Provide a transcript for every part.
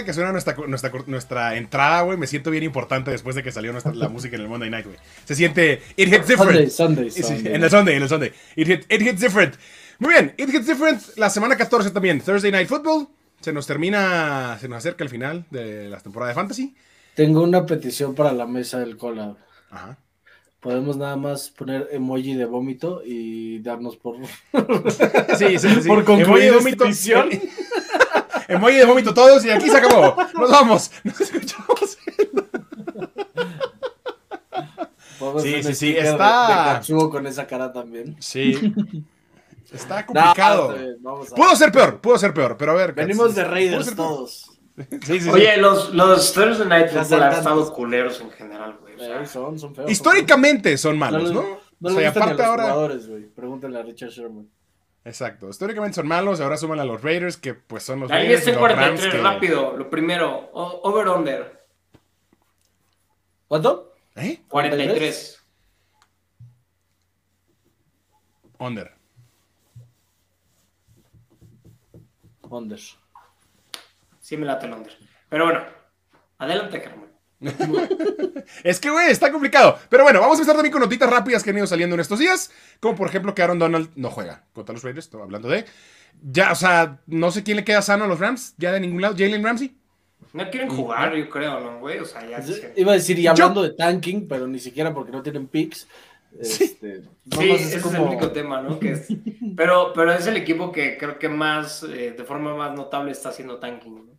cada que suena nuestra, nuestra, nuestra entrada, güey, me siento bien importante después de que salió nuestra, la música en el Monday Night, güey. Se siente. It hits different. Sunday, Sunday, Sunday. En el Sunday, en el Sunday. It, hit- it hits different. Muy bien, it hits different. La semana 14 también. Thursday Night Football. Se nos termina. Se nos acerca el final de la temporada de Fantasy. Tengo una petición para la mesa del collab. Ajá. Podemos nada más poner emoji de vómito y darnos por. Sí, sí, sí. Por concluir Emoji de vómito. Emoji de vómito todos y aquí se acabó. Nos vamos. Nos escuchamos. Sí, sí, sí, de- está- de con esa cara también. Sí. Está complicado. vamos a- Pudo ser peor, pudo ser peor, pero a ver. Venimos de Raiders todos. Sí, sí, sí. Oye, los, los Thursday Night Football han estado culeros en general, güey. o sea, Eh, son, son feos. Históricamente son malos. ¿no? No, no o sea, aparte los ahora. jugadores, güey. Pregúntale a Richard Sherman. Exacto. Históricamente son malos, ahora suman a los Raiders, que pues son los Ahí Raiders. y en los 43, Rams que- rápido. Lo primero, over-under. ¿Cuánto? ¿Eh? 43. Under. Under. Sí me late el under. Pero bueno, adelante, Germán. Es que, güey, está complicado. Pero bueno, vamos a empezar también con notitas rápidas que han ido saliendo en estos días. Como por ejemplo que Aaron Donald no juega contra los Raiders. Estoy hablando de. Ya, o sea, no sé quién le queda sano a los Rams. Ya de ningún lado. Jalen Ramsey. No quieren jugar, yo creo, ¿no, güey? O sea, ya Iba a decir, y hablando de tanking, pero ni siquiera porque no tienen picks. Este, Sí, ese es el único tema, ¿no? Que es- pero, pero es el equipo que creo que más, eh, de forma más notable, está haciendo tanking.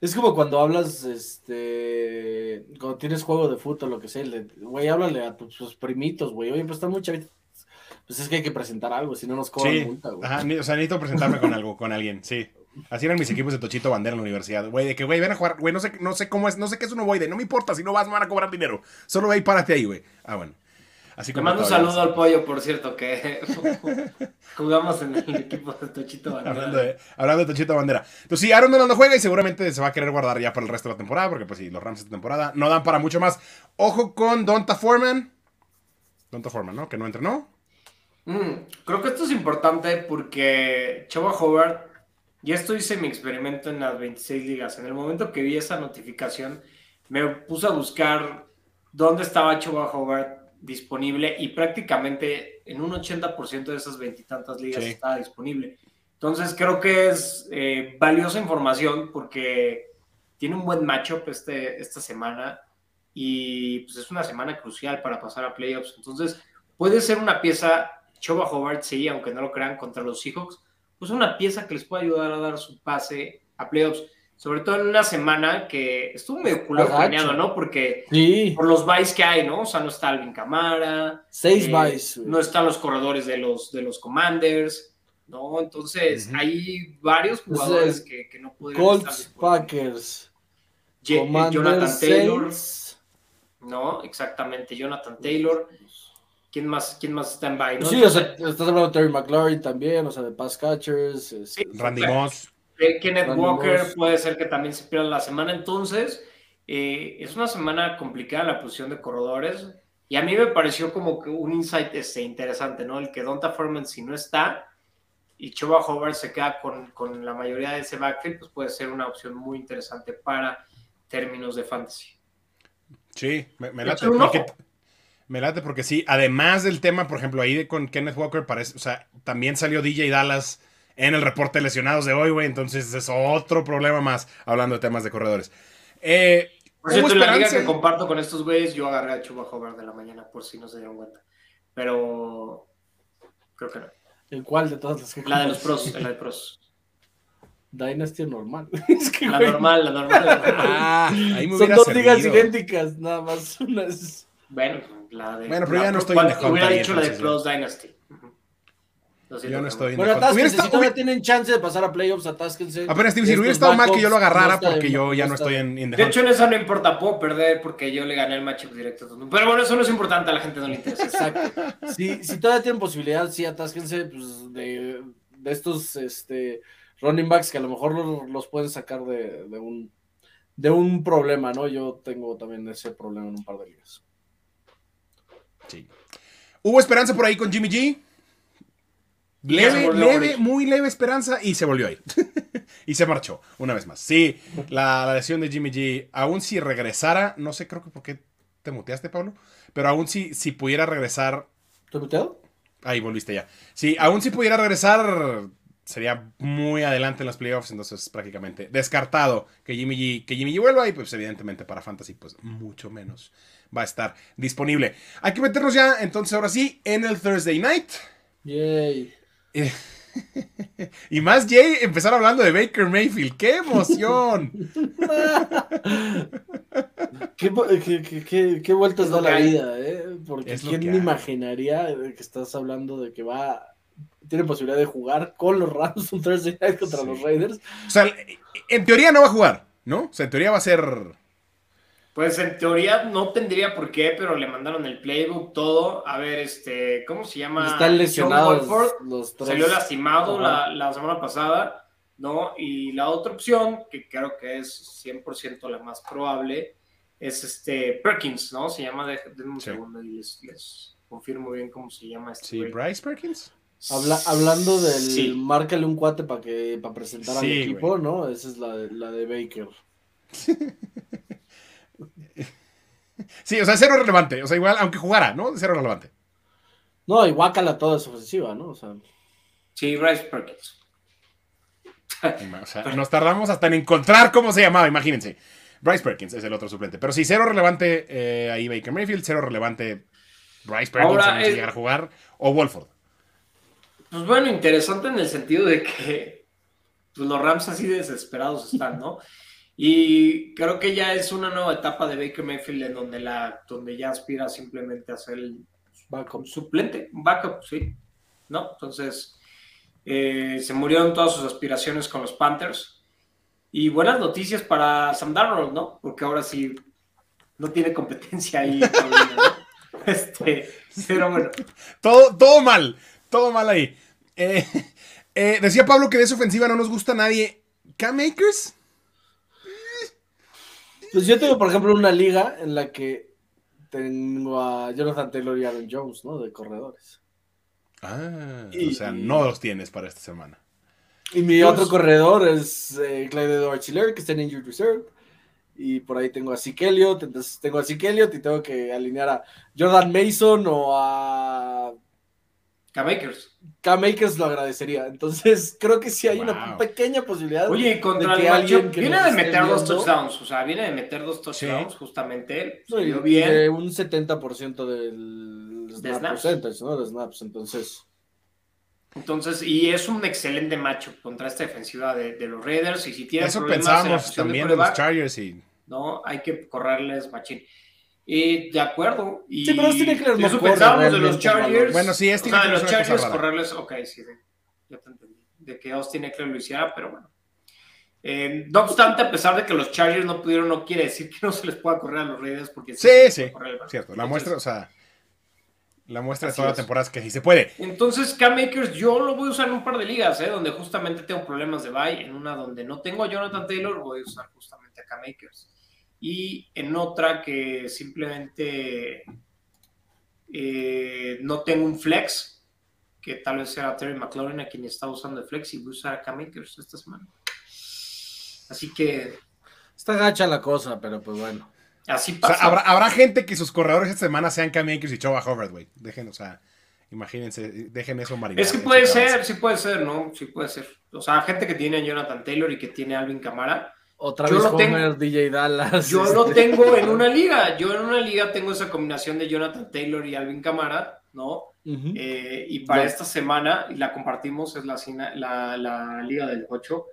Es como cuando hablas, este, cuando tienes juego de fútbol, lo que sea, le- güey, háblale a tus, tus primitos, güey, oye, pues están muy chavitos. Pues es que hay que presentar algo, si no nos cobran Sí. multa, güey. Ajá, o sea, necesito presentarme con algo, con alguien, sí. Así eran mis equipos de Tochito Bandera en la universidad. Güey, de que, güey, ven a jugar. Güey, no sé, no sé cómo es, no sé qué es un ovoide. No me importa, si no vas me van a cobrar dinero. Solo ve y párate ahí, güey. Ah, bueno. Así Te mando un saludo al pollo, por cierto, que jugamos en el equipo de Tochito Bandera. Hablando de, hablando de Tochito Bandera. Entonces, sí, Aaron Donald no juega y seguramente se va a querer guardar ya para el resto de la temporada, porque pues sí, los Rams esta temporada no dan para mucho más. Ojo con Donta Foreman. Donta Foreman, ¿no? Que no entrenó. Mm, creo que esto es importante porque Chava Howard, ya esto hice mi experimento en las 26 ligas. En el momento que vi esa notificación, me puse a buscar dónde estaba Chava Howard disponible y prácticamente en un 80% de esas veintitantas ligas Sí. estaba disponible. Entonces creo que es eh, valiosa información porque tiene un buen matchup este, esta semana y pues es una semana crucial para pasar a playoffs. Entonces puede ser una pieza, Choba Hobart, sí, aunque no lo crean, contra los Seahawks, pues una pieza que les puede ayudar a dar su pase a playoffs. Sobre todo en una semana que estuvo medio Agacho. planeado, ¿no? Porque Sí, por los buys que hay, ¿no? O sea, no está Alvin Camara. seis eh, buys. No están los corredores de los, de los Commanders, ¿no? Entonces, Ujú. hay varios jugadores que, que no estar Colts, disponibles. Packers, Ye- eh, Jonathan Taylor, Saints. ¿no? Exactamente, Jonathan Taylor. ¿Quién más, quién más está en bye? ¿no? Sí, o sea, estás hablando de Terry McLaurin también, o sea, de pass catchers. este, Sí. Randy. Moss. Kenneth Walker Moss. puede ser que también se pierda la semana. Entonces, eh, es una semana complicada la posición de corredores. Y a mí me pareció como que un insight este, interesante, ¿no? El que Donta Foreman, si no está, y Choba Hobart se queda con, con la mayoría de ese backfield, pues puede ser una opción muy interesante para términos de fantasy. Sí, me, late. Porque, me late porque sí, además del tema, por ejemplo, ahí de con Kenneth Walker, parece, o sea, también salió DJ Dallas en el reporte de lesionados de hoy, güey. Entonces es otro problema más hablando de temas de corredores. Eh, Por cierto, en la liga esperanza. que comparto con estos güeyes, yo agarré a Chuba Hobart de la mañana, por si no se dieron cuenta. Pero creo que no. ¿El cuál de todas las que La de los pros, la de pros. Dynasty normal. es que, La güey, normal, la normal. la normal. Ah, ahí me son dos ligas servido. idénticas, nada más. Una es... Bueno, la de. Bueno, pero la ya no estoy ¿cuál- en Hubiera dicho la de Pros Dynasty. Ujú. Lo siento, Yo no estoy en Bueno, atásquense, si todavía tienen chance de pasar a playoffs, atásquense. Apenas decir, Estos hubiera estado mal que yo lo agarrara no porque de- yo ya no estoy en, in The De Hunt. hecho, en eso no importa, puedo perder porque yo le gané el matchup directo. Pero bueno, eso no es importante, a la gente no le interesa. Exacto. Si, si todavía tienen posibilidad, sí, atásquense pues, de, de estos este, running backs que a lo mejor los, los pueden sacar de, de un, de un problema, ¿no? Yo tengo también ese problema en un par de ligas. Sí. Hubo esperanza por ahí con Jimmy G. Leve, leve, muy leve esperanza y se volvió a ir. y se marchó, una vez más. Sí, la, la lesión de Jimmy G, aún si regresara, no sé, creo que por qué te muteaste, Pablo, pero aún si, si pudiera regresar, ¿Te muteado? ahí volviste ya. Sí, aún si pudiera regresar, sería muy adelante en los playoffs, entonces prácticamente descartado que Jimmy G, que Jimmy G vuelva y pues evidentemente para Fantasy pues mucho menos va a estar disponible. Hay que meternos ya, entonces ahora sí, en el Thursday Night. Yay. Eh, y más Jay empezar hablando de Baker Mayfield. ¡Qué emoción! ¿Qué, qué, qué- qué- qué vueltas Es da la hay. vida, eh? Porque Es quién imaginaría que estás hablando de que va. Tiene posibilidad de jugar con los Rams un Thursday night contra Sí. los Raiders. O sea, en teoría no va a jugar, ¿no? O sea, en teoría va a ser. Pues en teoría no tendría por qué, pero le mandaron el playbook, todo. A ver, este, ¿cómo se llama? Están John lesionados Wolford los tres. Salió lastimado la, la semana pasada, ¿no? Y la otra opción, que creo que es 100% la más probable, es este Perkins, ¿no? Se llama, de, denme un Sí. segundo y les, les confirmo bien cómo se llama este Sí, güey. Bryce Perkins. Habla- hablando del Sí. márcale un cuate para que para presentar al Sí, equipo, güey. ¿no? Esa es la de, la de Baker. Sí, o sea, cero relevante. O sea, igual, aunque jugara, ¿no? Cero relevante. No, y Guacala toda esa ofensiva, ¿no? O sea, Sí, Bryce Perkins. O sea, nos tardamos hasta en encontrar cómo se llamaba, imagínense. Bryce Perkins es el otro suplente. Pero sí, cero relevante eh, ahí Baker Mayfield, cero relevante Bryce Perkins Ahora, a no sé es- llegar a jugar. O Wolford. Pues bueno, interesante en el sentido de que pues, los Rams así desesperados están, ¿no? Y creo que ya es una nueva etapa de Baker Mayfield en donde, la, donde ya aspira simplemente a ser el backup. suplente, un backup, sí, ¿no? Entonces, eh, se murieron todas sus aspiraciones con los Panthers. Y buenas noticias para Sam Darnold, ¿no? Porque ahora sí no tiene competencia ahí. Paulina, ¿no? Este, pero bueno, Todo, todo mal. Todo mal ahí. Eh, eh, decía Pablo que de esa ofensiva no nos gusta a nadie. ¿Cam Akers? Pues yo tengo, por ejemplo, una liga en la que tengo a Jonathan Taylor y Aaron Jones, ¿no? De corredores. Ah, Y- o sea, no los tienes para esta semana. Y mi Pues- otro corredor es eh, Clyde Hiller, que está en Injured Reserve. Y por ahí tengo a Zeke Elliott, entonces tengo a Zeke Elliott y tengo que alinear a Jordan Mason o a Cam Akers. Cam Akers lo agradecería. Entonces creo que sí hay una pequeña posibilidad. Oye, contra de que el alguien que viene de meter dos viendo- touchdowns, o sea, viene de meter dos touchdowns justamente, No, y salió bien. de un 70% del De snap snaps. percentage, ¿no? De snaps, entonces. Entonces, y es un excelente matchup contra esta defensiva de, de los Raiders. Y si tienen Eso problemas en la pensábamos también de de los Chargers y. no, hay que correrles machín. Y de acuerdo. Y Sí, pero Austin Eckler no corre pensábamos de los Chargers. Bueno, sí, o Austin sea, de los Chargers correrles, ok, sí, sí, ya te entendí. De que Austin Eckler lo hiciera, pero bueno. Eh, no obstante, a pesar de que los Chargers no pudieron, no quiere decir que no se les pueda correr a los Raiders, porque Sí, sí. balón. Cierto. La Entonces, muestra, o sea. La muestra de toda la es. temporada es que sí se puede. Entonces, Cam Akers yo lo voy a usar en un par de ligas, ¿eh? donde justamente tengo problemas de bye. En una donde no tengo a Jonathan Taylor, voy a usar justamente a Cam Akers. Y en otra que simplemente eh, no tengo un flex, que tal vez sea Terry McLaurin a quien está usando de flex, y voy a usar a Cam Akers esta semana. Así que Está gacha la cosa, pero pues bueno. así O sea, pasa. habrá, habrá gente que sus corredores esta semana sean Cam Akers y Choba Hubbard, güey. Dejen, o sea, imagínense, dejen eso marinar. Es que puede cabeza. ser, sí puede ser, ¿no? Sí puede ser. O sea, gente que tiene a Jonathan Taylor y que tiene a Alvin Camara. Otra Yo vez lo tengo. DJ Dallas. Yo este, lo tengo en una liga. Yo en una liga tengo esa combinación de Jonathan Taylor y Alvin Camara, ¿no? Ujú. Eh, y para esta semana, y la compartimos, es la, cina- la, la liga del 8.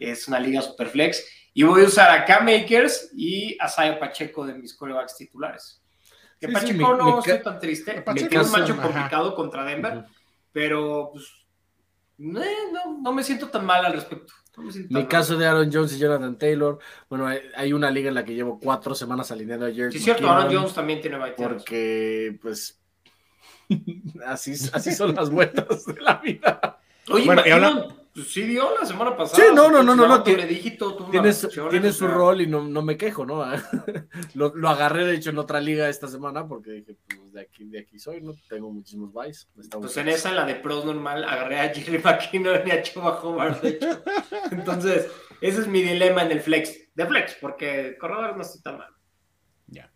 Es una liga super flex. Y voy a usar a Cam Akers y a Saya Pacheco de mis corebacks titulares. Que Sí, sí, Pacheco mi- no mi ca- estoy tan triste. Pacheco Me queda un macho ajá. complicado contra Denver, Ujú. pero pues, eh, no, no me siento tan mal al respecto. No Mi caso de Aaron Jones y Jonathan Taylor. Bueno, hay, hay una liga en la que llevo cuatro semanas alineando a Sí, es cierto, Aaron Jones también tiene baiteros. Porque, pues. así, así son las vueltas de la vida. Oye, Bueno, Pues sí dio la semana pasada. Sí, no, no, no, no, no, Tiene dígito, tuvo Tiene, una su- rol y no, no me quejo, ¿no? lo, lo agarré, de hecho, en otra liga esta semana porque dije, pues de aquí, de aquí soy, ¿no? Tengo muchísimos buys. Pues en esa, en la de pros normal, agarré a Jerry McKinnon y a Chuba Hobart, de hecho. Entonces, ese es mi dilema en el flex. De flex, porque corredor no está tan mal. Ya.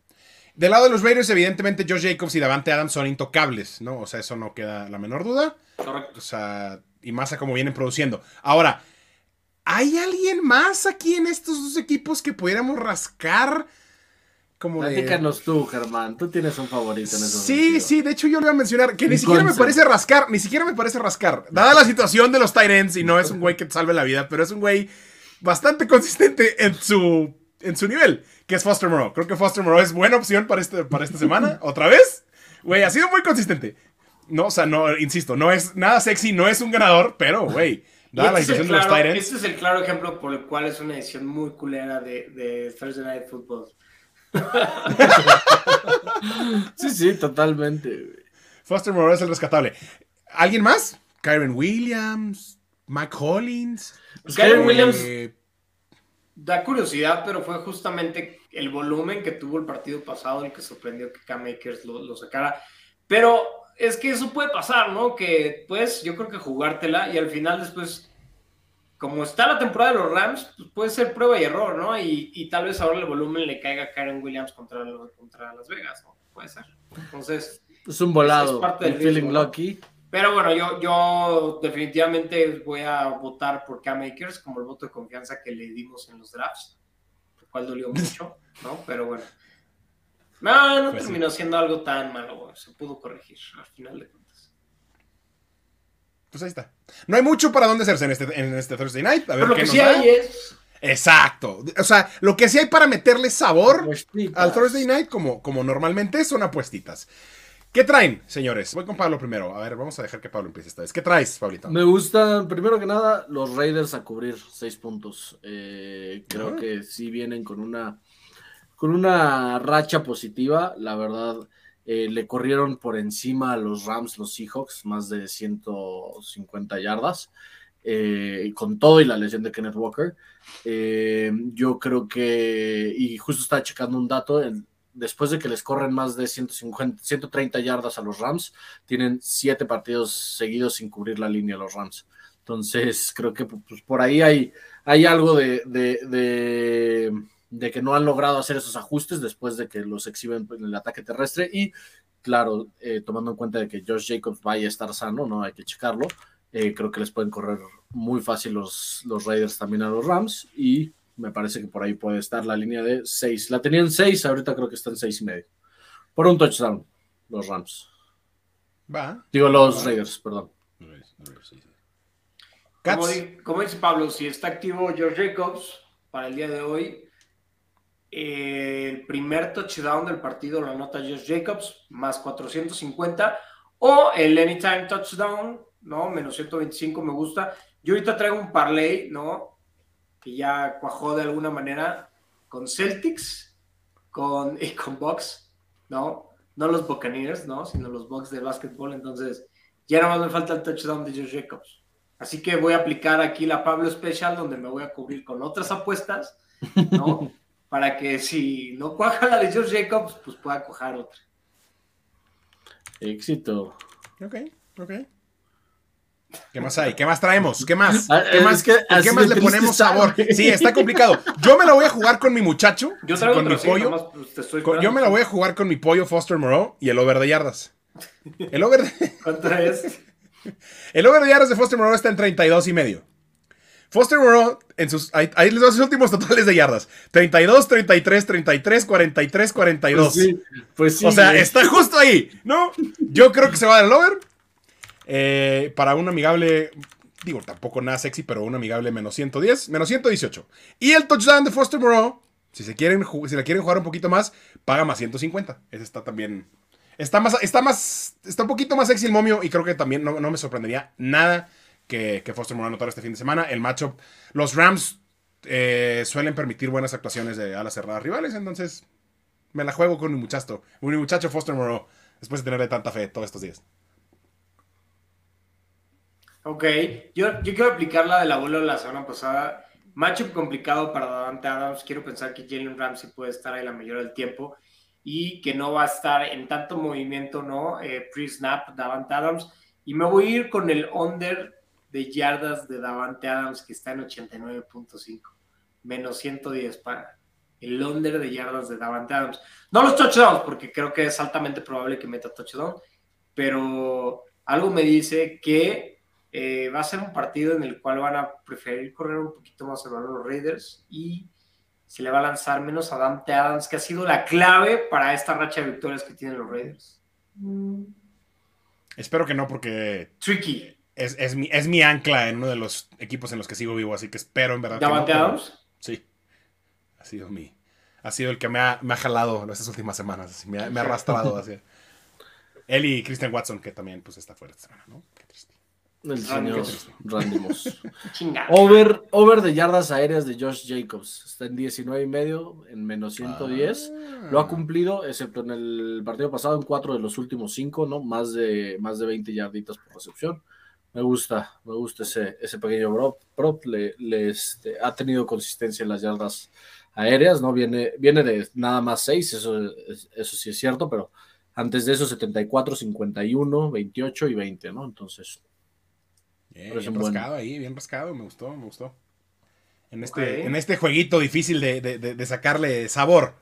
Del lado de los Raiders, evidentemente, Josh Jacobs y Davante Adams son intocables, ¿no? O sea, eso no queda la menor duda. Correcto. O sea, y más a cómo vienen produciendo. Ahora, ¿hay alguien más aquí en estos dos equipos que pudiéramos rascar? Como de- Platícanos tú, Germán. Tú tienes un favorito en eso. Sí, sí, de hecho yo le iba a mencionar que ni Un siquiera me parece rascar, ni siquiera me parece rascar. Dada la situación de los Tyrants y no es un güey que te salve la vida, pero es un güey bastante consistente en su, en su nivel, que es Foster Moreau. Creo que Foster Moreau es buena opción para, este, para esta semana, otra vez. Güey, ha sido muy consistente. No, o sea, no, insisto, no es nada sexy, no es un ganador, pero, güey, dada la este, es el situación de los claro, Tyrants. este es el claro ejemplo por el cual es una edición muy culera de, de Thursday Night Football. Sí, sí, totalmente. Foster Moreau es el rescatable. ¿Alguien más? Kyron Williams, Mike Hollins. Pues Kyren que- Williams eh, da curiosidad, pero fue justamente el volumen que tuvo el partido pasado el que sorprendió que Cam Akers lo, lo sacara. Pero es que eso puede pasar, ¿no? Que pues yo creo que jugártela y al final después, como está la temporada de los Rams, pues puede ser prueba y error, ¿no? Y, y tal vez ahora el volumen le caiga a Karen Williams contra, contra Las Vegas, ¿no? Puede ser. Entonces, Es un volado. Es parte del feeling lucky. pero bueno, yo, yo definitivamente voy a votar por Cam Akers como el voto de confianza que le dimos en los drafts, lo cual dolió mucho, ¿no? Pero bueno. No, no Pues sí. terminó siendo algo tan malo, güey. se pudo corregir al final de cuentas. Pues ahí está. No hay mucho para dónde hacerse en este, en este Thursday Night. A ver Pero lo qué que nos sí da. hay es Exacto. O sea, lo que sí hay para meterle sabor al Thursday Night, como, como normalmente son apuestitas. ¿Qué traen, señores? Voy con Pablo primero. A ver, vamos a dejar que Pablo empiece esta vez. ¿Qué traes, Pablito? Me gustan, primero que nada, los Raiders a cubrir seis puntos. Eh, creo Ah. que sí vienen con una, con una racha positiva. La verdad, eh, le corrieron por encima a los Rams, los Seahawks, más de 150 yardas. eh, con todo y la lesión de Kenneth Walker. Eh, yo creo que, y justo estaba checando un dato, después de que les corren más de 150, 130 yardas a los Rams, tienen siete partidos seguidos sin cubrir la línea los Rams. Entonces, creo que pues, por ahí hay, hay algo de- de que no han logrado hacer esos ajustes después de que los exhiben en el ataque terrestre. Y claro, eh, tomando en cuenta de que Josh Jacobs vaya a estar sano, no hay que checarlo. eh, creo que les pueden correr muy fácil los, los Raiders también a los Rams. Y me parece que por ahí puede estar la línea de 6. La tenían 6, ahorita creo que está en 6 y medio. Por un touchdown, los Rams. Va. Digo, los Raiders, perdón. Como, como dice Pablo, si está activo George Jacobs para el día de hoy, el primer touchdown del partido lo anota Josh Jacobs, más 450, o el anytime touchdown, ¿no? Menos 125 me gusta. Yo ahorita traigo un parlay, ¿no? Que ya cuajó de alguna manera con Celtics con, y con Bucks, ¿no? No los Buccaneers, ¿no? Sino los Bucks de básquetbol. Entonces, ya nada más me falta el touchdown de Josh Jacobs. Así que voy a aplicar aquí la Pablo Special, donde me voy a cubrir con otras apuestas, ¿no? Para que si no cuaja la de George Jacobs, pues pueda cuajar otra. Éxito. Ok, ok. ¿Qué más hay? ¿Qué más traemos? ¿Qué más? Ah, ¿Qué más, ¿en así qué más le ponemos está, sabor? Sí, está complicado. Yo me la voy a jugar con mi muchacho, Yo traigo con mi sí, pollo. nomás, pues, te estoy Con- yo me la voy a jugar con mi pollo Foster Moreau y el over de yardas. El over de, ¿Cuánto es? el over de yardas de Foster Moreau está en 32 y medio. Foster Moreau, en sus, ahí, ahí les doy sus últimos totales de yardas. 32, 33, 33, 43, 42. Pues sí, pues sí. o sea, está justo ahí, ¿no? Yo creo que se va del over. Eh, para un amigable, digo, tampoco nada sexy, pero un amigable menos 110, menos 118. Y el touchdown de Foster Moreau, si se quieren, si la quieren jugar un poquito más, paga más 150. Ese está también. Está más, está más, está un poquito más sexy el momio y creo que también no, no me sorprendería nada que, Foster Moreau anotara este fin de semana. El matchup, los Rams eh, suelen permitir buenas actuaciones de alas cerradas rivales, entonces me la juego con mi muchacho, mi muchacho Foster Moreau, después de tenerle tanta fe todos estos días. Ok, yo, yo quiero aplicar la del abuelo de la semana pasada. Matchup complicado para Davante Adams. Quiero pensar que Jalen Ramsey puede estar ahí la mayoría del tiempo y que no va a estar en tanto movimiento, ¿no? Eh, Pre-snap, Davante Adams. Y me voy a ir con el under de yardas de Davante Adams, que está en 89.5, menos 110 para el under de yardas de Davante Adams. No los touchdowns, porque creo que es altamente probable que meta touchdown, pero algo me dice que eh, va a ser un partido en el cual van a preferir correr un poquito más el balón los Raiders y se le va a lanzar menos a Davante Adams, que ha sido la clave para esta racha de victorias que tienen los Raiders. Espero que no, porque Tricky. Es, es mi, es mi ancla en uno de los equipos en los que sigo vivo, así que espero en verdad. que no, ¿Davante pero- Adams? Sí. Ha sido mi. Ha sido el que me ha, me ha jalado en estas últimas semanas. así, me, ha, me ha arrastrado hacia. Él y Christian Watson, que también pues está fuera esta semana, ¿no? Qué triste. El señor Moss. Randy Moss. Chingada. Over, over de yardas aéreas de Josh Jacobs. Está en 19 y medio, en menos 110. Ah. Lo ha cumplido, excepto en el partido pasado, en cuatro de los últimos cinco, ¿no? Más de, más de 20 yarditas por recepción. Me gusta, me gusta ese, ese pequeño prop. prop. Le, le, este, ha tenido consistencia en las yardas aéreas, ¿no? Viene, viene de nada más 6, eso, es- eso sí es cierto, pero antes de eso 74, 51, 28 y 20, ¿no? Entonces, Bien, Parece bien buen- rascado ahí, bien rascado, me gustó, me gustó. En este, en este jueguito difícil de, de- de- de sacarle sabor.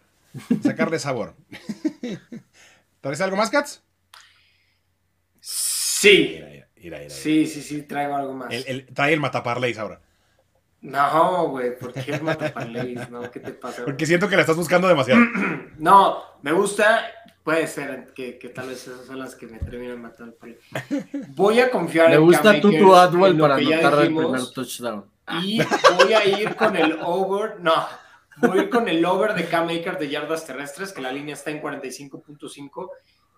Sacarle sabor. ¿Traes algo más, Cats? Sí. Mira, mira, mira, mira. Sí, sí, sí, traigo algo más. El, el- trae el mataparleis ahora. No, güey, ¿por qué mataparleys? No, ¿qué te pasa? Porque siento que la estás buscando demasiado. No, me gusta, puede ser que, que tal vez esas son las que me terminan matando. pero Voy a confiar le en gusta Tutu Akers, Atwell en lo para anotar el primer touchdown. Y voy a ir con el over, no, voy a ir con el over de Cam Akers de yardas terrestres, que la línea está en 45.5.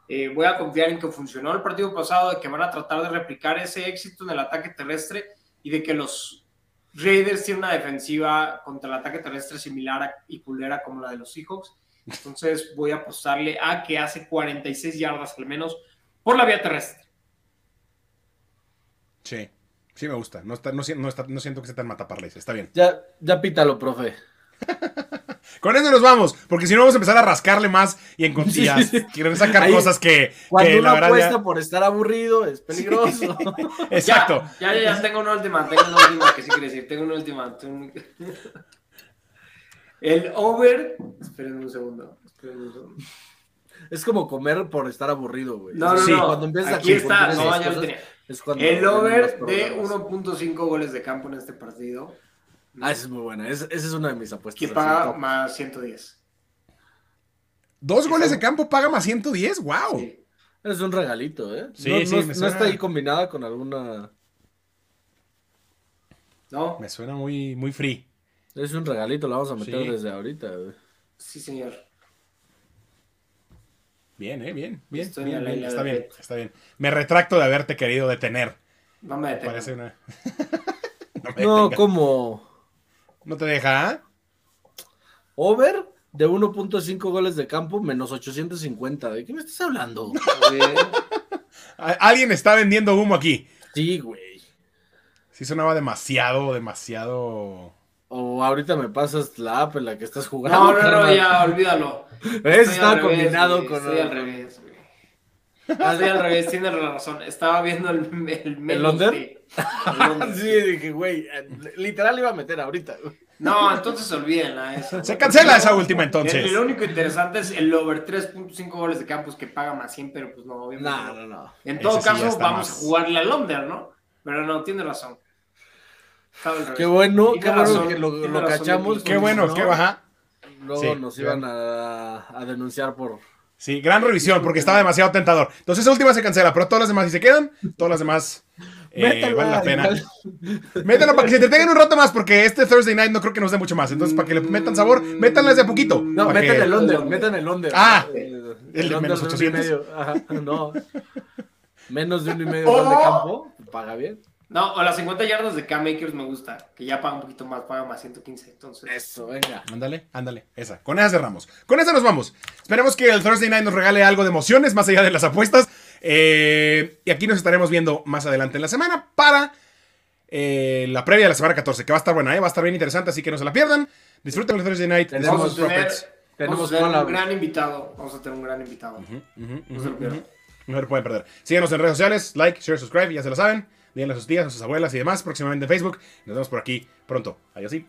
Eh, voy a confiar en que funcionó el partido pasado, de que van a tratar de replicar ese éxito en el ataque terrestre y de que los Raiders tienen una defensiva contra el ataque terrestre similar a- y culera como la de los Seahawks. Entonces voy a apostarle a que hace 46 yardas al menos por la vía terrestre. Sí, sí me gusta. No, está, no, no está- no siento que sea tan mataparleis. Está bien. Ya, ya pítalo, profe. Con eso nos vamos, porque si no vamos a empezar a rascarle más y en y a querer sacar Ahí, cosas que, Cuando que uno la verdad apuesta ya- por estar aburrido es peligroso. Exacto. Ya, ya, ya, tengo una última, tengo una última que sí quiere decir, tengo una última. El over, esperen un segundo, esperen un segundo. es como comer por estar aburrido, güey. No, no, Sí. no, Cuando empiezas a aquí está, confundir no, ya lo cosas, tenía. es cuando El over de problemas. 1.5 goles de campo en este partido, Ah, esa es muy buena. Es- esa es una de mis apuestas. que paga top. más 110. Dos goles de campo paga más 110. ¡Wow! Sí. Es un regalito, ¿eh? Sí, no, sí, no- me no suena- está ahí combinada con alguna. ¿No? Me suena muy, muy free. Es un regalito, lo vamos a meter Sí. desde ahorita, güey. Sí, señor. Bien, eh, bien, bien. Estoy en bien, la bien, línea está bien, está bien. Me retracto de haberte querido detener. No me detengo. Parece una. no, me No, detengas. ¿No te deja, ¿ah? Over de 1.5 goles de campo menos 850. ¿De qué me estás hablando? Alguien está vendiendo humo aquí. Sí, güey. Sí sonaba demasiado, demasiado. O ahorita me pasas la app en la que estás jugando. No, no, no, ya, olvídalo. Revés, combinado güey, con. Estoy al revés, güey. Estoy al revés, tienes razón. Estaba viendo el, el de- el under. Sí, dije, güey, literal iba a meter ahorita. No, entonces olvídenla eso. Se cancela esa última entonces. el único interesante es el over 3.5 goles de campos que paga más 100, pero pues no, obviamente. No, no. no, no. En todo Ese caso, vamos más. a jugarle al under, ¿no? Pero no, tiene razón. Qué bueno, qué bueno razón, que lo, lo cachamos. Qué bueno, ¿no? qué baja. Luego Sí, nos iban a, a denunciar por. Sí, gran revisión, porque estaba demasiado tentador. Entonces, esa última se cancela, pero todas las demás, si se quedan, todas las demás eh, vale la pena. Métanlo para que se entretengan un rato más, porque este Thursday night no creo que nos dé mucho más. Entonces, para que le metan sabor, métanlas de a poquito. No, metan que- el under, metan el under. Ah, Eh, el de menos un y 800. medio. Ajá, no. Menos de uno y medio gol de Oh. campo, paga bien. No, o las 50 yardas de Cam Akers me gusta, que ya paga un poquito más, paga más 115. Entonces, Eso, venga. Ándale, ándale, esa. Con esa cerramos. Con esa nos vamos. Esperemos que el Thursday night nos regale algo de emociones, más allá de las apuestas. Eh, y aquí nos estaremos viendo más adelante en la semana para eh, la previa de la semana 14, que va a estar buena, ¿eh? va a estar bien interesante, así que no se la pierdan. Disfruten el Thursday Night. Tenemos a tener, Tenemos a tener un gran invitado. Vamos a tener un gran invitado. No se lo pierdan. No se lo pueden perder. Síganos en redes sociales, like, share, subscribe, ya se lo saben. Díganle a sus tías, a sus abuelas y demás, próximamente en Facebook. Nos vemos por aquí pronto. Adiós. sí.